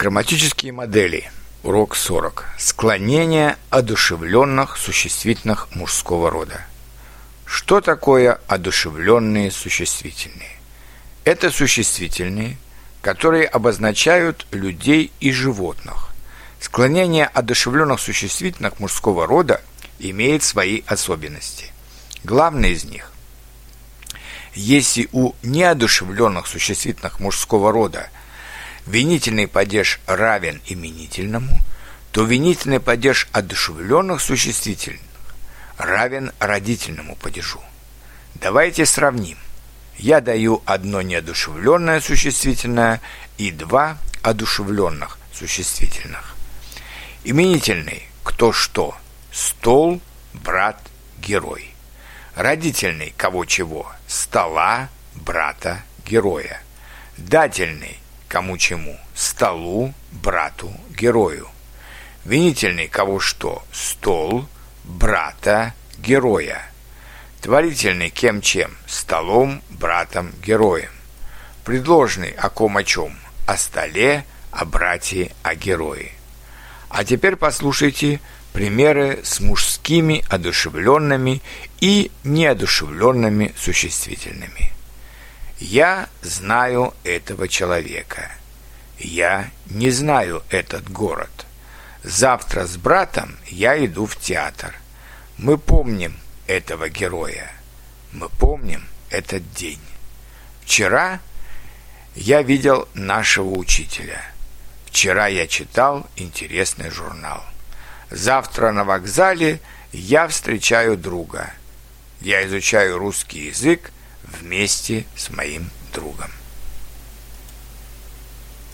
Грамматические модели. Урок 40. Склонение одушевленных существительных мужского рода. Что такое одушевленные существительные? Это существительные, которые обозначают людей и животных. Склонение одушевленных существительных мужского рода имеет свои особенности. Главное из них – если у неодушевленных существительных мужского рода – винительный падеж равен именительному, то винительный падеж одушевленных существительных равен родительному падежу. Давайте сравним. Я даю одно неодушевленное существительное и два одушевленных существительных. Именительный «кто что» – стол, брат, герой. Родительный «кого чего» – стола, брата, героя. Дательный кому чему, столу, брату, герою. Винительный кого что, стол, брата, героя. Творительный кем чем, столом, братом, героем. Предложный о ком о чем, о столе, о брате, о герое. А теперь послушайте примеры с мужскими одушевленными и неодушевленными существительными. Я знаю этого человека. Я не знаю этот город. Завтра с братом я иду в театр. Мы помним этого героя. Мы помним этот день. Вчера я видел нашего учителя. Вчера я читал интересный журнал. Завтра на вокзале я встречаю друга. Я изучаю русский язык вместе с моим другом.